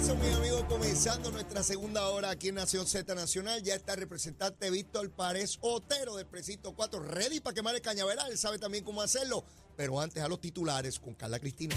regreso, amigos, comenzando nuestra segunda hora aquí en Nación Z Nacional. Ya está el representante Víctor Párez Otero del Precinto 4, ready para quemar el cañaveral. Sabe también cómo hacerlo. Pero antes a los titulares con Carla Cristina.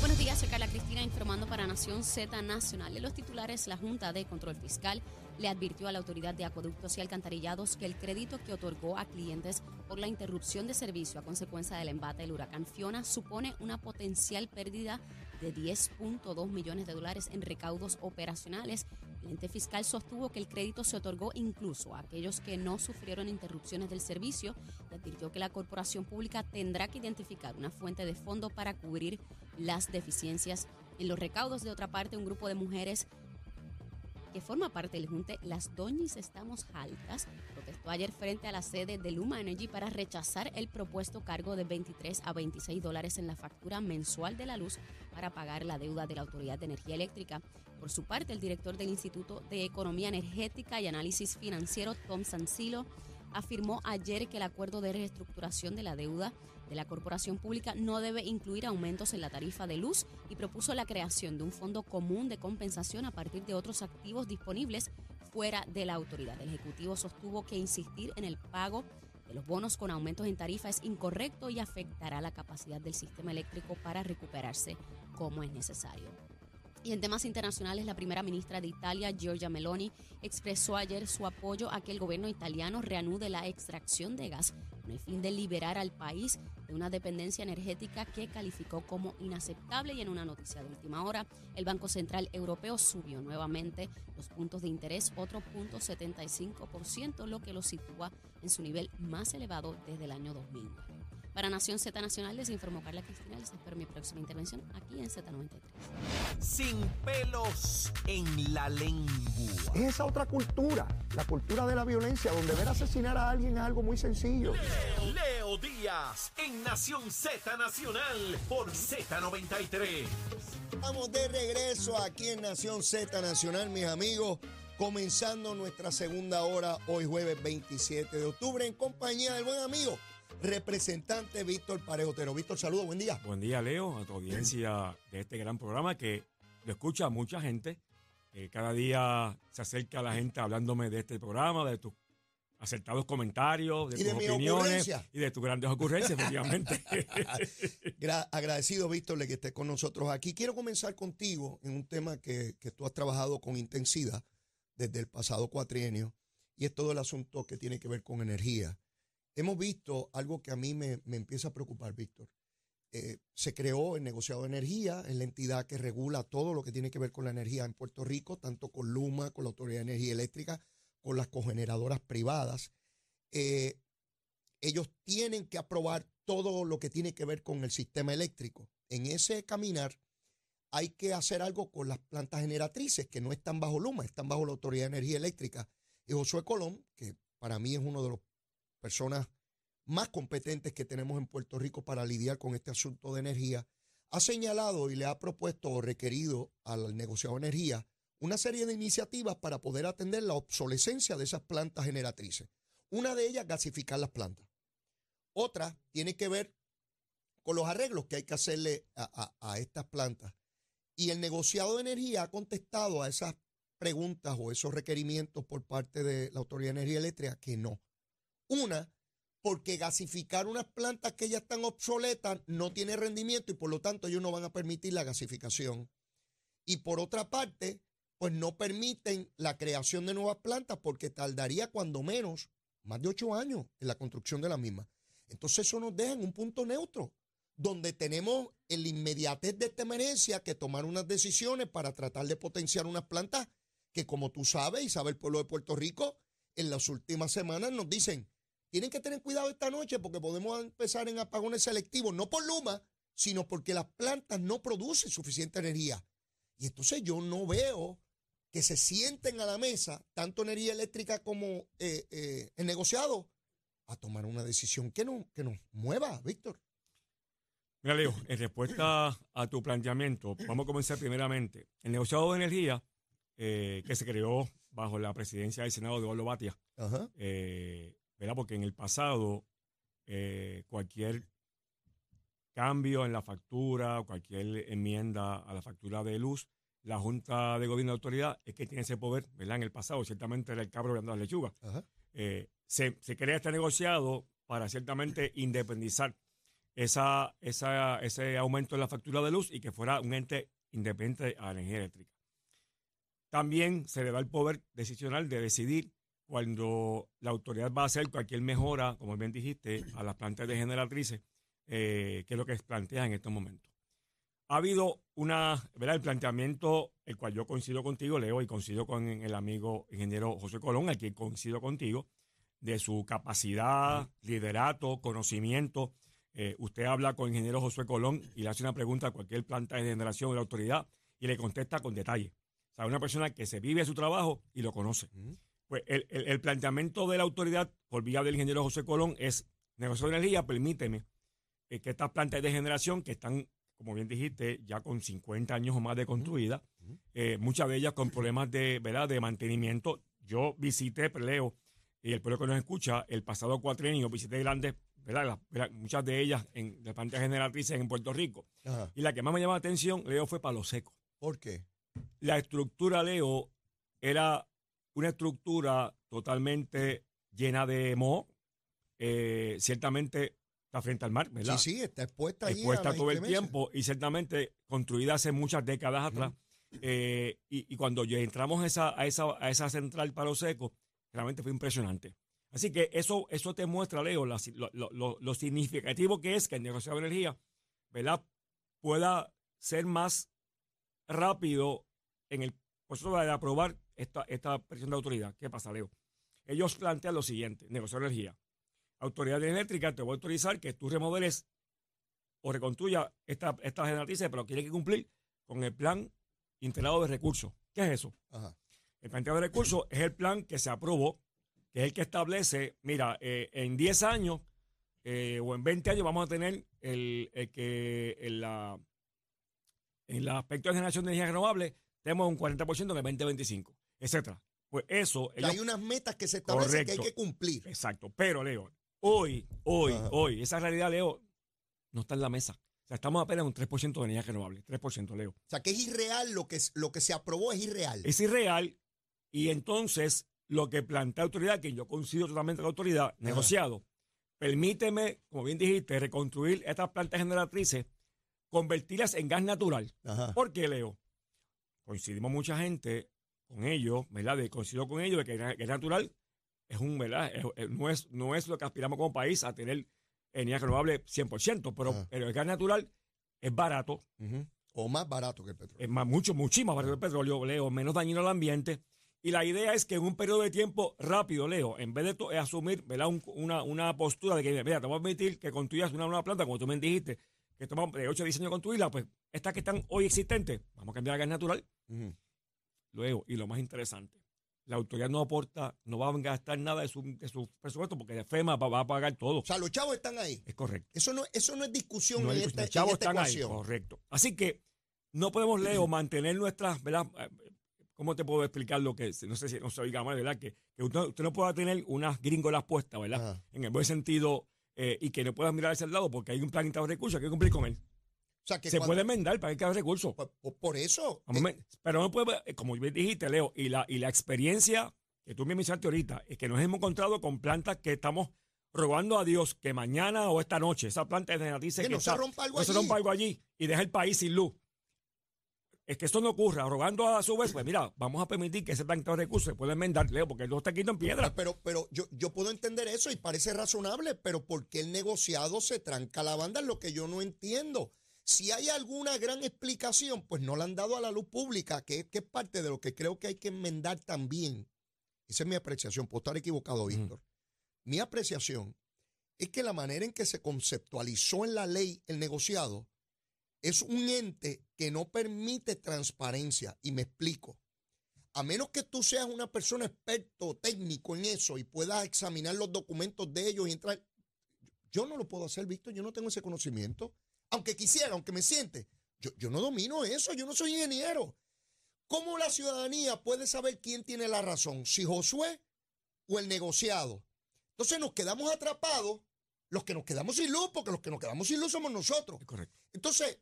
Buenos días, soy Carla Cristina informando para Nación Z Nacional. En los titulares, la Junta de Control Fiscal le advirtió a la Autoridad de Acueductos y Alcantarillados que el crédito que otorgó a clientes por la interrupción de servicio a consecuencia del embate del huracán Fiona supone una potencial pérdida de 10.2 millones de dólares en recaudos operacionales. El ente fiscal sostuvo que el crédito se otorgó incluso a aquellos que no sufrieron interrupciones del servicio y advirtió que la corporación pública tendrá que identificar una fuente de fondo para cubrir las deficiencias en los recaudos. De otra parte, un grupo de mujeres que forma parte del Junte Las Doñis Estamos Altas, protestó ayer frente a la sede de Luma Energy para rechazar el propuesto cargo de 23 a 26 dólares en la factura mensual de la luz para pagar la deuda de la Autoridad de Energía Eléctrica. Por su parte, el director del Instituto de Economía Energética y Análisis Financiero, Tom Sancilo, afirmó ayer que el acuerdo de reestructuración de la deuda de la corporación pública no debe incluir aumentos en la tarifa de luz y propuso la creación de un fondo común de compensación a partir de otros activos disponibles fuera de la autoridad. El Ejecutivo sostuvo que insistir en el pago de los bonos con aumentos en tarifa es incorrecto y afectará la capacidad del sistema eléctrico para recuperarse como es necesario. Y en temas internacionales, la primera ministra de Italia, Giorgia Meloni, expresó ayer su apoyo a que el gobierno italiano reanude la extracción de gas con el fin de liberar al país de una dependencia energética que calificó como inaceptable. Y en una noticia de última hora, el Banco Central Europeo subió nuevamente los puntos de interés, otro punto 75%, lo que lo sitúa en su nivel más elevado desde el año 2009. Para Nación Z Nacional les informó Carla Cristina. Les espero mi próxima intervención aquí en Z93. Sin pelos en la lengua. Es esa otra cultura, la cultura de la violencia, donde ver asesinar a alguien es algo muy sencillo. Leo, Leo Díaz en Nación Z Nacional por Z93. Estamos de regreso aquí en Nación Z Nacional, mis amigos. Comenzando nuestra segunda hora hoy jueves 27 de octubre en compañía del buen amigo representante Víctor Parejotero. Víctor, saludos, buen día. Buen día, Leo, a tu audiencia de este gran programa que lo escucha mucha gente. cada día se acerca la gente hablándome de este programa, de tus acertados comentarios, de, ¿Y de tus opiniones y de tus grandes ocurrencias, efectivamente. Gra- agradecido, Víctor, de que estés con nosotros aquí. Quiero comenzar contigo en un tema que, que tú has trabajado con intensidad desde el pasado cuatrienio y es todo el asunto que tiene que ver con energía. Hemos visto algo que a mí me, me empieza a preocupar, Víctor. Eh, se creó el negociado de energía, es la entidad que regula todo lo que tiene que ver con la energía en Puerto Rico, tanto con Luma, con la Autoridad de Energía Eléctrica, con las cogeneradoras privadas. Eh, ellos tienen que aprobar todo lo que tiene que ver con el sistema eléctrico. En ese caminar hay que hacer algo con las plantas generatrices que no están bajo Luma, están bajo la Autoridad de Energía Eléctrica. Y Josué Colón, que para mí es uno de los personas más competentes que tenemos en Puerto Rico para lidiar con este asunto de energía, ha señalado y le ha propuesto o requerido al negociado de energía una serie de iniciativas para poder atender la obsolescencia de esas plantas generatrices. Una de ellas, gasificar las plantas. Otra tiene que ver con los arreglos que hay que hacerle a, a- a estas plantas. Y el negociado de energía ha contestado a esas preguntas o esos requerimientos por parte de la Autoridad de Energía Eléctrica que no. Una, porque gasificar unas plantas que ya están obsoletas no tiene rendimiento y por lo tanto ellos no van a permitir la gasificación. Y por otra parte, pues no permiten la creación de nuevas plantas porque tardaría cuando menos más de ocho años en la construcción de la misma. Entonces eso nos deja en un punto neutro, donde tenemos el inmediatez de esta emergencia que tomar unas decisiones para tratar de potenciar unas plantas que como tú sabes y sabe el pueblo de Puerto Rico, en las últimas semanas nos dicen, tienen que tener cuidado esta noche porque podemos empezar en apagones selectivos, no por Luma, sino porque las plantas no producen suficiente energía. Y entonces yo no veo que se sienten a la mesa, tanto energía eléctrica como eh, eh, el negociado, a tomar una decisión que, no, que nos mueva, Víctor. Mira, Leo, en respuesta a tu planteamiento, vamos a comenzar primeramente. El negociado de energía eh, que se creó bajo la presidencia del Senado de Eduardo Batia, Ajá. eh, ¿verdad? Porque en el pasado eh, cualquier cambio en la factura o cualquier enmienda a la factura de luz, la Junta de Gobierno de Autoridad es que tiene ese poder, ¿verdad? En el pasado, ciertamente era el cabro que andaba las lechugas. Ajá. Eh, se, se crea este negociado para ciertamente independizar esa, esa, ese aumento en la factura de luz y que fuera un ente independiente a la energía eléctrica. También se le da el poder decisional de decidir cuando la autoridad va a hacer cualquier mejora, como bien dijiste, a las plantas de generatrices, eh, que es lo que plantea en estos momentos. Ha habido una, ¿verdad? El planteamiento, el cual yo coincido contigo, Leo, y coincido con el amigo ingeniero José Colón, aquí coincido contigo, de su capacidad, liderato, conocimiento. Eh, usted habla con el ingeniero José Colón y le hace una pregunta a cualquier planta de generación de la autoridad y le contesta con detalle. O sea, una persona que se vive su trabajo y lo conoce. Pues el, el- el planteamiento de la autoridad, por vía del ingeniero José Colón, es negocio de energía, permíteme eh, que estas plantas de generación que están, como bien dijiste, ya con 50 años o más de construida, eh, muchas de ellas con problemas de, ¿verdad? de mantenimiento. Yo visité, Leo, y el pueblo que nos escucha, el pasado cuatrienio visité grandes, ¿verdad? Muchas de ellas en las plantas generatrices en Puerto Rico. Ajá. Y la que más me llamó la atención, Leo, fue Palo Seco. ¿Por qué? La estructura, Leo, era una estructura totalmente llena de moho. eh, ciertamente está frente al mar, ¿verdad? Sí, sí, está expuesta ahí. a expuesta todo el tiempo y ciertamente construida hace muchas décadas atrás. Eh, y, y cuando ya entramos a esa, a esa, a esa central palo seco, realmente fue impresionante. Así que eso, eso te muestra, Leo, la- lo, lo- lo- lo significativo que es que el negocio de energía, ¿verdad? Pueda ser más rápido en el proceso de aprobar esta, esta presión de autoridad. ¿Qué pasa, Leo? Ellos plantean lo siguiente, negocio de energía. Autoridad eléctrica, te voy a autorizar que tú remodeles o reconstruya esta, esta generatrices, pero tiene que cumplir con el plan integrado de recursos. ¿Qué es eso? Ajá. El plan integrado de recursos es el plan que se aprobó, que es el que establece, mira, eh, en 10 años eh, o en 20 años vamos a tener el, el que en, la, en el aspecto de generación de energía renovable tenemos un 40% en el 2025, etcétera. Pues eso, Que hay ellos- unas metas que se establecen que hay que cumplir. Exacto. Pero, Leo, hoy, hoy, Ajá. hoy, esa realidad, Leo, no está en la mesa. O sea, estamos apenas en un 3% de energía renovable. 3%, Leo. O sea, que es irreal lo que, lo que se aprobó, es irreal. Es irreal. Y entonces, lo que plantea la autoridad, que yo coincido totalmente con la autoridad, negociado, permíteme, como bien dijiste, reconstruir estas plantas generatrices, convertirlas en gas natural. Ajá. ¿Por qué, Leo? Coincidimos mucha gente con ellos, ¿verdad? De, coincido con ellos de que el gas natural es un, ¿verdad? Es- es- no, es, no es lo que aspiramos como país a tener energía renovable 100%, pero, Ajá. pero el gas natural es barato. O más barato que el petróleo. es más, mucho, muchísimo más barato que el petróleo, Leo, menos dañino al ambiente. Y la idea es que en un periodo de tiempo rápido, Leo, en vez de to- asumir ¿verdad? Un- una, una postura de que, mira, te voy a permitir que construyas una nueva planta, como tú me dijiste, que toma de 8 a 10 años construirla, pues estas que están hoy existentes, vamos a cambiar a gas natural. Luego, y lo más interesante, la autoridad no aporta, no va a gastar nada de su, de su presupuesto porque FEMA va, va a pagar todo. O sea, los chavos están ahí. es correcto. Eso no, eso no es discusión No en, esta, discusión. en Los chavos esta están ahí, ecuación. correcto. Así que no podemos, Leo, mantener nuestras, ¿verdad? ¿Cómo te puedo explicar lo que es? No sé si no se oiga mal, ¿verdad? Que, que usted, usted no pueda tener unas gringolas puestas, ¿verdad? Ajá. En el buen sentido, eh, y que no puedas mirar hacia el lado porque hay un plan de recursos, hay que cumplir con él. O sea, que Se cuando- puede enmendar para que haya recursos. por, por- por eso. Vamos eh, pero no puede, eh, como dijiste, Leo, y la, y la experiencia que tú me mencionaste ahorita, es que nos hemos encontrado con plantas que estamos rogando a Dios que mañana o esta noche esa planta de generatrices Que que no se rompa algo no se allí. rompa algo allí y deja el país sin luz. Es que esto no ocurra, rogando a su vez, pues mira, vamos a permitir que ese plan de recursos se pueda enmendar, Leo, porque no está quito en piedra. Pero, pero yo, yo puedo entender eso y parece razonable, pero ¿por qué el negociado se tranca la banda? Es lo que yo no entiendo. Si hay alguna gran explicación, pues no la han dado a la luz pública, que, que es parte de lo que creo que hay que enmendar también. Esa es mi apreciación, puedo estar equivocado, Víctor. Mi apreciación es que la manera en que se conceptualizó en la ley el negociado es un ente que no permite transparencia. Y me explico. A menos que tú seas una persona experto técnico en eso y puedas examinar los documentos de ellos y entrar. Yo no lo puedo hacer, Víctor, yo no tengo ese conocimiento. Aunque quisiera, aunque me siente. Yo, yo no domino eso, yo no soy ingeniero. ¿Cómo la ciudadanía puede saber quién tiene la razón? Si Josué o el negociado. Entonces nos quedamos atrapados los que nos quedamos sin luz, porque los que nos quedamos sin luz somos nosotros. Correcto. Entonces,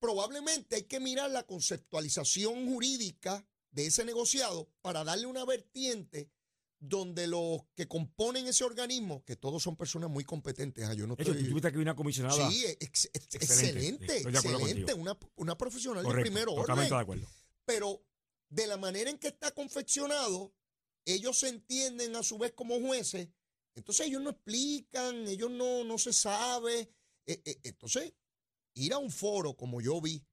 probablemente hay que mirar la conceptualización jurídica de ese negociado para darle una vertiente donde los que componen ese organismo, que todos son personas muy competentes, ah, yo no De hecho, tú estoy... tuviste aquí una comisionada. Sí, ex- ex- Excelente, excelente, excelente, una, una profesional de correcto, primer orden totalmente de acuerdo. pero de la manera en que está confeccionado, ellos se entienden a su vez como jueces, entonces ellos no explican, ellos no, no se sabe. Eh, eh, entonces, ir a un foro como yo vi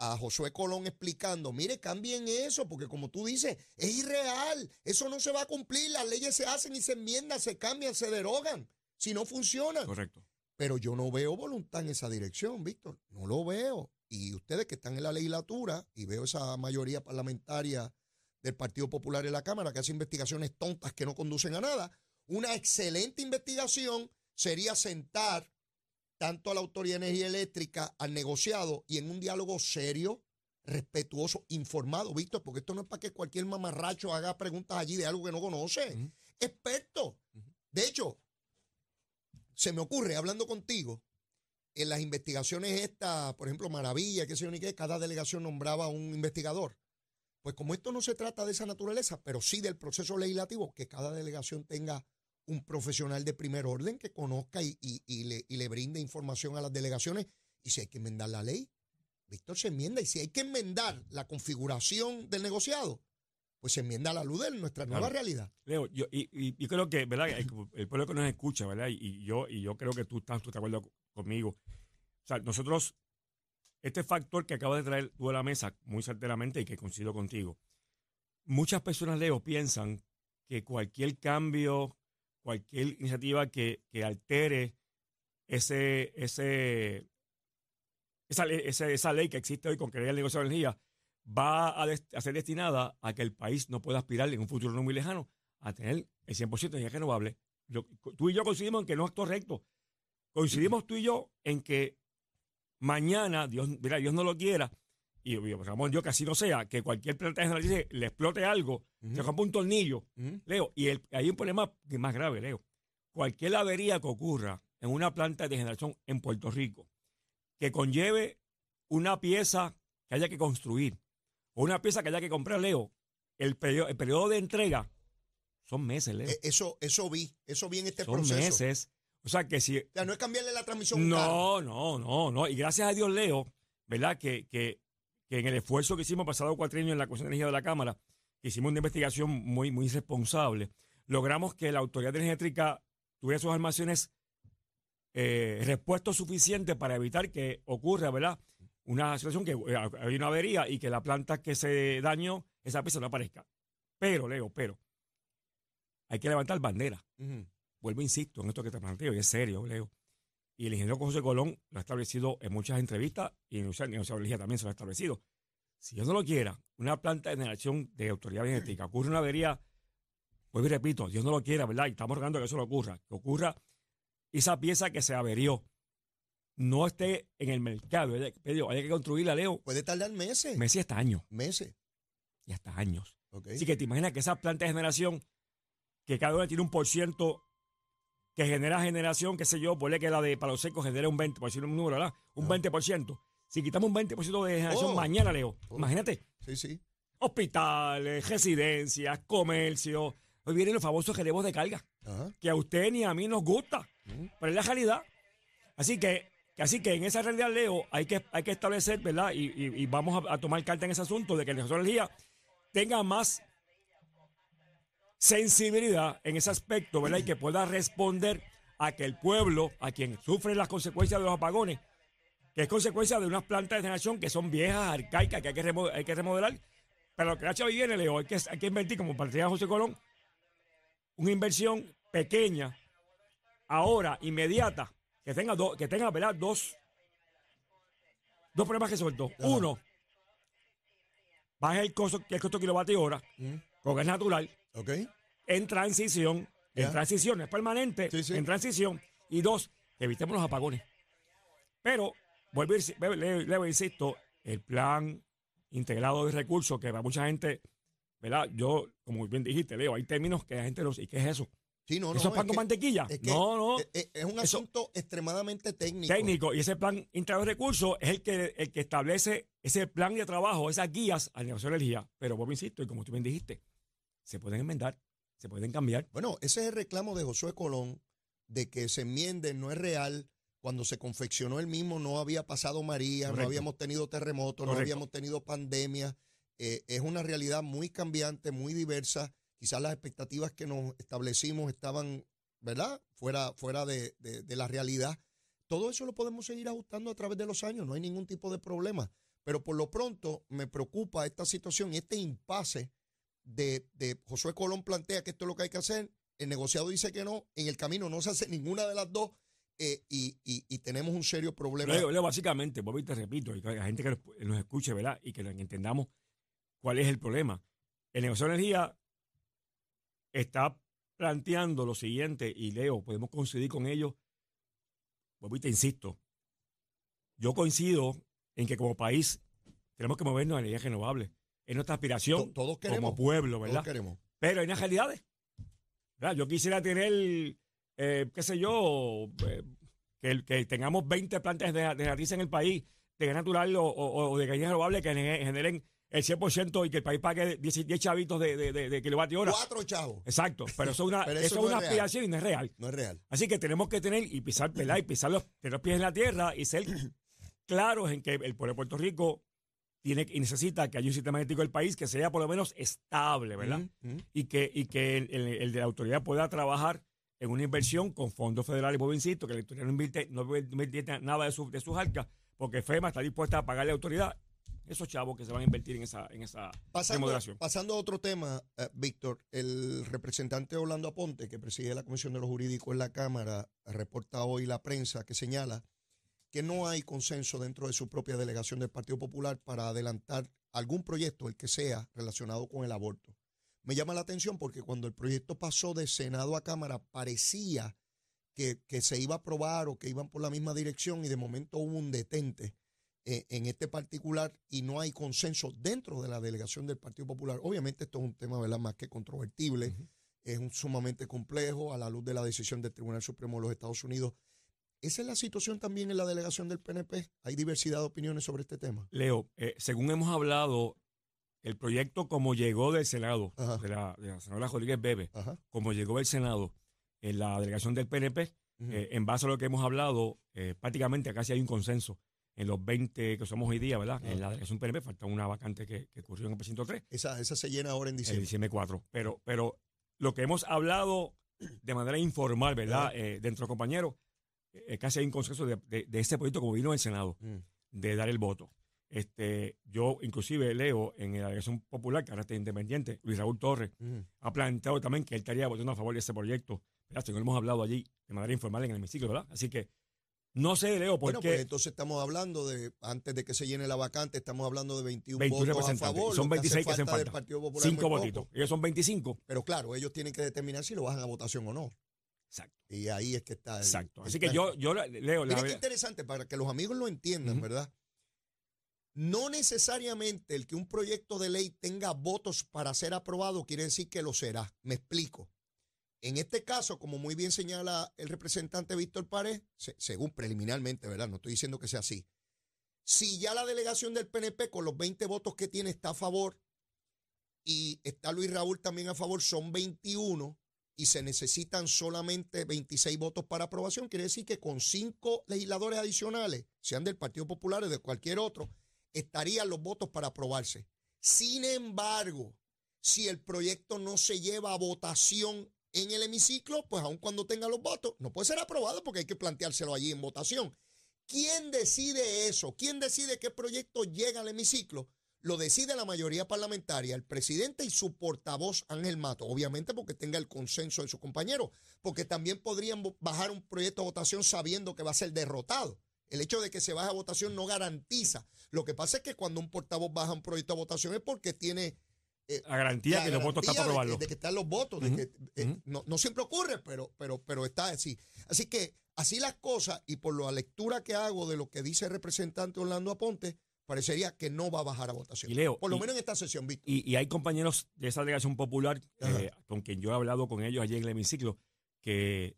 a Josué Colón explicando, mire, cambien eso, porque como tú dices, es irreal, eso no se va a cumplir, las leyes se hacen y se enmiendan, se cambian, se derogan, si no funcionan. Correcto. Pero yo no veo voluntad en esa dirección, Víctor. No lo veo. Y ustedes que están en la legislatura, y veo esa mayoría parlamentaria del Partido Popular en la Cámara que hace investigaciones tontas que no conducen a nada, una excelente investigación sería sentar tanto a la Autoridad de Energía Eléctrica, al negociado, y en un diálogo serio, respetuoso, informado, Víctor, porque esto no es para que cualquier mamarracho haga preguntas allí de algo que no conoce. Experto. De hecho, se me ocurre, hablando contigo, en las investigaciones estas, por ejemplo, Maravilla, que sé yo ni qué, cada delegación nombraba un investigador. Pues como esto no se trata de esa naturaleza, pero sí del proceso legislativo, que cada delegación tenga un profesional de primer orden que conozca y, y- y le, y le brinde información a las delegaciones. Y si hay que enmendar la ley, Víctor se enmienda. Y si hay que enmendar la configuración del negociado, pues se enmienda a la luz de nuestra nueva Claro. realidad. Leo, yo, y, y, y creo que, ¿verdad? El, el pueblo que nos escucha, ¿verdad? Y, y yo, y yo creo que tú estás, tú estás de acuerdo conmigo. O sea, nosotros, este factor que acabas de traer tú a la mesa muy certeramente y que coincido contigo, muchas personas, Leo, piensan que cualquier cambio, cualquier iniciativa que, altere ese, ese, esa, ese- esa ley que existe hoy con que el negocio de energía va a, ser destinada a que el país no pueda aspirar en un futuro no muy lejano a tener el 100% de energía renovable. Lo- tú y yo coincidimos en que no es correcto. Coincidimos tú y yo en que mañana, Dios, mira, Dios no lo quiera, y pues, Ramón, yo que así no sea, que cualquier planta de generalice le explote algo, se rompa un tornillo. Leo, y el- hay un problema más grave, Leo. Cualquier avería que ocurra en una planta de generación en Puerto Rico que conlleve una pieza que haya que construir o una pieza que haya que comprar, Leo, el periodo, el periodo de entrega son meses, Leo. Eh, Eso, eso vi, eso vi en este son proceso. meses. O sea que si... O sea, no es cambiarle la transmisión. No, no, no, no. Y gracias a Dios, Leo, ¿verdad? Que, que, que en el esfuerzo que hicimos pasado cuatrienio en la Comisión de Energía de la Cámara, que hicimos una investigación muy, muy responsable, logramos que la Autoridad Eléctrica tuviera sus almacenes eh, repuestos suficientes para evitar que ocurra, ¿verdad? Una situación que eh, hay una avería y que la planta que se dañó, esa pieza no aparezca. Pero, Leo, pero, hay que levantar bandera vuelvo, insisto, en esto que te planteo, y es serio, Leo. Y el ingeniero José Colón lo ha establecido en muchas entrevistas y en de energía también se lo ha establecido. Si Dios no lo quiera, una planta de generación de autoridad energética, ocurre una avería, pues y repito, Dios no lo quiera, ¿verdad? Y estamos rogando que eso no ocurra, que ocurra esa pieza que se averió, no esté en el mercado, hay que- hay que construirla, Leo, Puede tardar meses. meses hasta años, Meses. y hasta años. Ok. Así que te imaginas que esa planta de generación, que cada una tiene un por ciento que genera generación, qué sé yo, ponle que la de Palo Seco genera un 20, por decir un número, ¿verdad? Un 20%. Si quitamos un 20% de generación Oh. mañana, Leo, Oh. imagínate, Sí, sí. hospitales, residencias, comercio, hoy vienen los famosos relevos de carga, Ajá. que a usted ni a mí nos gusta, Mm. pero es la realidad. Así que, así que en esa realidad, Leo, hay que, hay que establecer, ¿verdad? Y, y- y vamos a, a tomar carta en ese asunto de que de energía tenga más sensibilidad en ese aspecto, ¿verdad? Y que pueda responder a que el pueblo, a quien sufre las consecuencias de los apagones, que es consecuencia de unas plantas de generación que son viejas, arcaicas, que hay que, remo- hay que remodelar. Pero lo que ha hecho hoy viene, Leo, hay que, hay que invertir, como partía José Colón, una inversión pequeña, ahora, inmediata, que tenga, dos que tenga ¿verdad? Dos, dos problemas que. Uno, baja el costo, el costo kilovatio hora, Mm. con gas natural, Ok. en transición, en transición, no es permanente, Sí, sí. en transición. Y dos, que evitemos los apagones. Pero, vuelvo a le, le- le insisto, el plan integrado de recursos, que para mucha gente, ¿verdad? Yo, como bien dijiste, Leo, hay términos que la gente no sé, ¿y qué es eso? Sí, no, no, ¿Eso es pan con que- mantequilla? es que no, no. Es, un Eso- asunto extremadamente técnico. técnico. Y ese plan integral de recursos es el que, el que establece ese plan de trabajo, esas guías al negocio de energía. Pero vos insisto, y como tú bien dijiste, se pueden enmendar, se pueden cambiar. Bueno, ese es el reclamo de Josué Colón de que se enmiende, no es real. Cuando se confeccionó el mismo no había pasado María, no habíamos tenido terremotos, no habíamos tenido pandemia. Eh, es una realidad muy cambiante, muy diversa. Quizás las expectativas que nos establecimos estaban, ¿verdad? Fuera, fuera de, de- de la realidad. Todo eso lo podemos seguir ajustando a través de los años, no hay ningún tipo de problema. Pero por lo pronto me preocupa esta situación y este impasse de, de Josué Colón plantea que esto es lo que hay que hacer, el negociado dice que no, en el camino no se hace ninguna de las dos eh, y, y- y tenemos un serio problema. Leo, básicamente, Bobby, te repito, y la gente que nos, escuche, ¿verdad? Y que entendamos cuál es el problema. El negocio de energía está planteando lo siguiente, y Leo, podemos coincidir con ellos. Bobby, te insisto, yo coincido en que como país tenemos que movernos a energías renovables. Es nuestra aspiración To- todos queremos, como pueblo, todos ¿verdad? queremos. Pero hay unas realidades. ¿verdad? Yo quisiera tener, eh, qué sé yo, eh, que, que tengamos 20 plantas de, de jardines en el país, de gas natural o, o- o de gas renovable que gene- generen el 100% y que el país pague 10, 10 chavitos de, de, de, de kilovatio hora. Cuatro chavos, Exacto, pero eso es una, eso es es aspiración y no es real. no es real. Así que tenemos que tener y pisar, ¿verdad? Y pisar los, tener los pies en la tierra y ser claros en que el pueblo de Puerto Rico tiene y necesita que haya un sistema energético del país que sea por lo menos estable, ¿verdad? Mm, y que, y que el, el- el de la autoridad pueda trabajar en una inversión con fondos federales. Vuelvo, insisto, que la autoridad no invierte, no invierte nada de, su- de sus arcas, porque FEMA está dispuesta a pagarle a la autoridad esos chavos que se van a invertir en esa, en esa Pasando, remodelación. pasando a otro tema, eh, Víctor, el representante Orlando Aponte, que preside la Comisión de los Jurídicos en la Cámara, reporta hoy la prensa que señala que no hay consenso dentro de su propia delegación del Partido Popular para adelantar algún proyecto, el que sea, relacionado con el aborto. Me llama la atención porque cuando el proyecto pasó de Senado a Cámara parecía que, que se iba a aprobar o que iban por la misma dirección y de momento hubo un detente eh, en este particular y no hay consenso dentro de la delegación del Partido Popular. Obviamente esto es un tema ¿verdad? más que controvertible, es un sumamente complejo a la luz de la decisión del Tribunal Supremo de los Estados Unidos. Esa es la situación también en la delegación del PNP. Hay diversidad de opiniones sobre este tema. Leo, eh, según hemos hablado, el proyecto como llegó del Senado, de la, de la senadora Rodríguez Bebe, Ajá. como llegó del Senado en la delegación del PNP. Eh, en base a lo que hemos hablado, eh, prácticamente casi hay un consenso en los 20 que somos hoy día, ¿verdad? En la delegación PNP falta una vacante que, que ocurrió en el precinto 3, esa, esa se llena ahora en en diciembre. diciembre 4. Pero, pero lo que hemos hablado de manera informal, ¿verdad? Eh, dentro compañeros, eh, casi hay un consenso de, de- de este proyecto como vino del Senado, Mm. de dar el voto. Este, yo inclusive leo en la delegación popular, que ahora está independiente, Luis Raúl Torres, Mm. ha planteado también que él estaría votando a favor de ese proyecto. ¿verdad? Según hemos hablado allí de manera informal en el hemiciclo, ¿verdad? Así que no sé, Leo, por Bueno, qué pues entonces estamos hablando de, antes de que se llene la vacante, estamos hablando de 21, 21 votos a favor. Son lo que hace 26 que hacen falta del falta. Partido Popular es cinco votitos. Ellos son 25. Pero claro, ellos tienen que determinar si lo bajan a votación o no. Exacto. Y ahí es que está. el- Exacto. el Así que yo, yo leo la Mira qué interesante para que los amigos lo entiendan. ¿verdad? No necesariamente el que un proyecto de ley tenga votos para ser aprobado quiere decir que lo será. Me explico. En este caso, como muy bien señala el representante Víctor se- según preliminarmente, ¿verdad? No estoy diciendo que sea así. Si ya la delegación del PNP con los 20 votos que tiene está a favor y está Luis Raúl también a favor, son 21 y se necesitan solamente 26 votos para aprobación, quiere decir que con cinco legisladores adicionales, sean del Partido Popular o de cualquier otro, estarían los votos para aprobarse. Sin embargo, si el proyecto no se lleva a votación en el hemiciclo, pues aun cuando tenga los votos, no puede ser aprobado porque hay que planteárselo allí en votación. ¿Quién decide eso? ¿Quién decide qué proyecto llega al hemiciclo? Lo decide la mayoría parlamentaria, el presidente y su portavoz Ángel Mato, obviamente porque tenga el consenso de sus compañeros, porque también podrían bajar un proyecto a votación sabiendo que va a ser derrotado. El hecho de que se baje a votación no garantiza. Lo que pasa es que cuando un portavoz baja un proyecto a votación es porque tiene eh, La garantía la que los votos están para de aprobarlo. De, que están los votos, de que eh, no, no siempre ocurre, pero, pero, pero está así. Así que así las cosas, y por la lectura que hago de lo que dice el representante Orlando Aponte, parecería que no va a bajar a votación. Y Leo, por lo y- menos en esta sesión, Víctor. Y, y hay compañeros de esa delegación popular eh, con quien yo he hablado con ellos allí en el hemiciclo que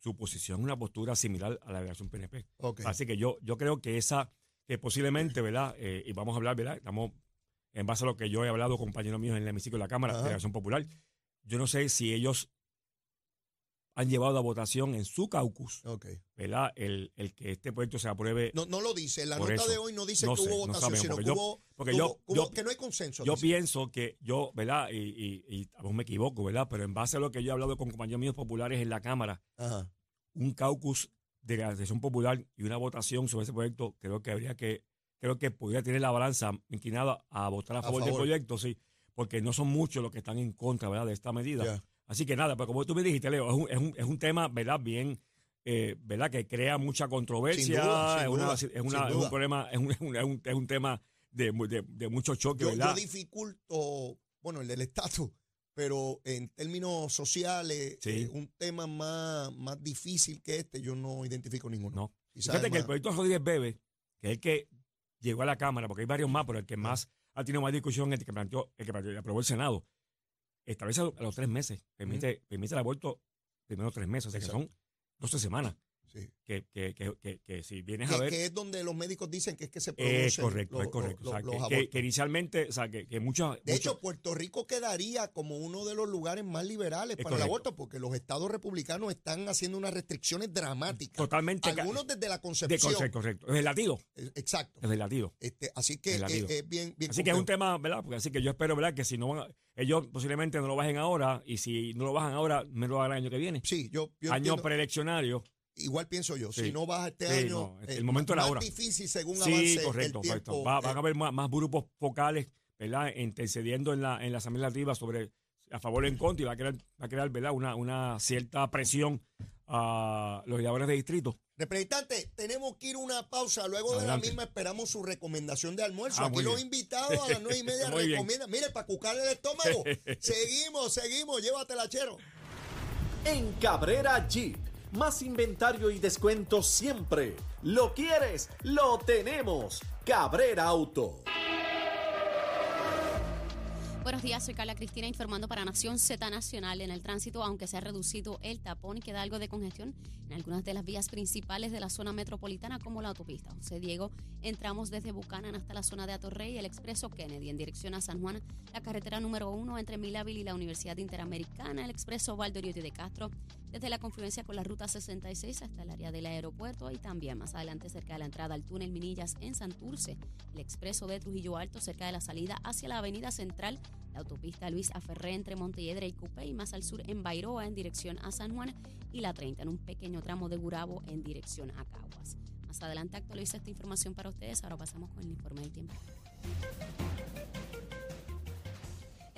su posición es una postura similar a la delegación PNP. Ok. Así que yo, yo creo que esa, que posiblemente, ¿verdad? Eh, y vamos a hablar, ¿verdad? Estamos en base a lo que yo he hablado con compañeros míos en el hemiciclo de la Cámara, Ajá. Delegación Popular. Yo no sé si ellos han llevado a votación en su caucus. ¿verdad? El, el que este proyecto se apruebe. No, no lo dice. La nota eso. de hoy no dice No que sé, hubo no votación, sabemos, sino que yo- hubo, porque que yo- hubo- yo- hubo- que no hay consenso. Yo dice. pienso que yo, ¿verdad? Y, y, y a me equivoco, ¿verdad? Pero en base a lo que yo he hablado con compañeros míos populares en la Cámara, Ajá. un caucus de la Asociación Popular y una votación sobre ese proyecto, creo que habría que, creo que podría tener la balanza inclinada a votar a A favor, del proyecto, sí, porque no son muchos los que están en contra, ¿verdad? De esta medida. Ya. Así que nada, pero como tú me dijiste, Leo, es un, es un, es un tema, ¿verdad? Bien, eh, ¿verdad? Que crea mucha controversia. Sin duda, sin es, una- es, una- es un problema, es un, es un, es un- tema de, de, de mucho choque, Yo, ¿verdad? yo dificulto, bueno, el del estatus, pero en términos sociales, Sí. eh, un tema más, más difícil que este, yo no identifico ninguno. No. Fíjate que el proyecto Rodríguez Bebe, que es el que llegó a la Cámara, porque hay varios más, pero el que más ha tenido más discusión es el que planteó, el que planteó- aprobó el Senado, establece a los tres meses, permite, permite el aborto primero tres meses, o sea que son 12 semanas. Sí. Que, que, que, que, que si vienes a ver. que es donde los médicos dicen que es que se producen Es correcto, los- es correcto. los- o sea, los que- inicialmente, o sea, que, que muchos. De hecho, Puerto Rico quedaría como uno de los lugares más liberales Es para el correcto. aborto, porque los estados republicanos están haciendo unas restricciones dramáticas. totalmente. Algunos desde la de, concepción. correcto, correcto. Es el latido. Eh, Exacto. Es el latido. Este, así que El eh, es bien, bien Así que es un tema, ¿verdad? Porque así que yo espero, ¿verdad? Que si no van a- ellos posiblemente no lo bajen ahora y si no lo bajan ahora, me lo hagan el año que viene. Sí, yo, yo año entiendo. preeleccionario. Igual pienso yo. Si no baja este Sí, año, no, el eh, momento era ahora. más difícil según Sí, avance correcto, el tiempo. correcto. Va- van a haber más, más grupos focales, ¿verdad? Intercediendo en la, en la Asamblea Legislativa sobre a favor o en contra y va a crear, va a crear ¿verdad? Una, una cierta presión a los legisladores de distrito. Representante, tenemos que ir a una pausa. Luego de la misma esperamos su recomendación de almuerzo. Ah, Aquí los invitados a las nueve y media recomiendan. Mire, para cucarle el estómago. seguimos, seguimos. Llévatela, chero. En Cabrera Jeep, más inventario y descuento siempre. ¿Lo quieres? Lo tenemos. Cabrera Auto. Buenos días, soy Carla Cristina informando para Nación Z Nacional. En el tránsito, aunque se ha reducido el tapón, queda algo de congestión en algunas de las vías principales de la zona metropolitana, como la autopista José Diego. Entramos desde Buchanan hasta la zona de Atorrey, el expreso Kennedy en dirección a San Juan, la carretera número uno entre Millaville y la Universidad Interamericana, el expreso Valdoriotti de Castro, desde la confluencia con la ruta 66 hasta el área del aeropuerto y también más adelante cerca de la entrada al túnel Minillas en Santurce, el expreso de Trujillo Alto cerca de la salida hacia la avenida central, la autopista Luis Aferré entre Montelledra y Cupé y más al sur en Bairoa en dirección a San Juan y la 30 en un pequeño tramo de Gurabo en dirección a Caguas. Más adelante actualizo esta información para ustedes, ahora pasamos con el informe del tiempo.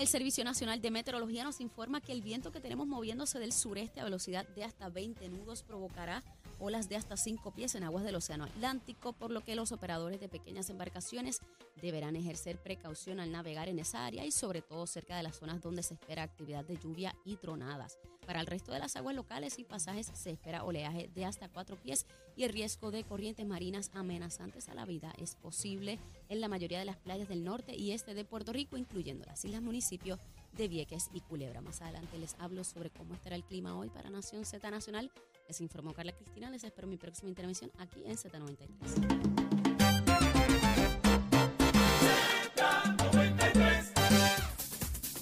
El Servicio Nacional de Meteorología nos informa que el viento que tenemos moviéndose del sureste a velocidad de hasta 20 nudos provocará olas de hasta 5 pies en aguas del Océano Atlántico, por lo que los operadores de pequeñas embarcaciones deberán ejercer precaución al navegar en esa área y sobre todo cerca de las zonas donde se espera actividad de lluvia y tronadas. Para el resto de las aguas locales y pasajes se espera oleaje de hasta 4 pies y el riesgo de corrientes marinas amenazantes a la vida es posible en la mayoría de las playas del norte y este de Puerto Rico, incluyendo las islas municipios de Vieques y Culebra. Más adelante les hablo sobre cómo estará el clima hoy para Nación Z Nacional. Les informó Carla Cristina. Les espero mi próxima intervención aquí en Z93.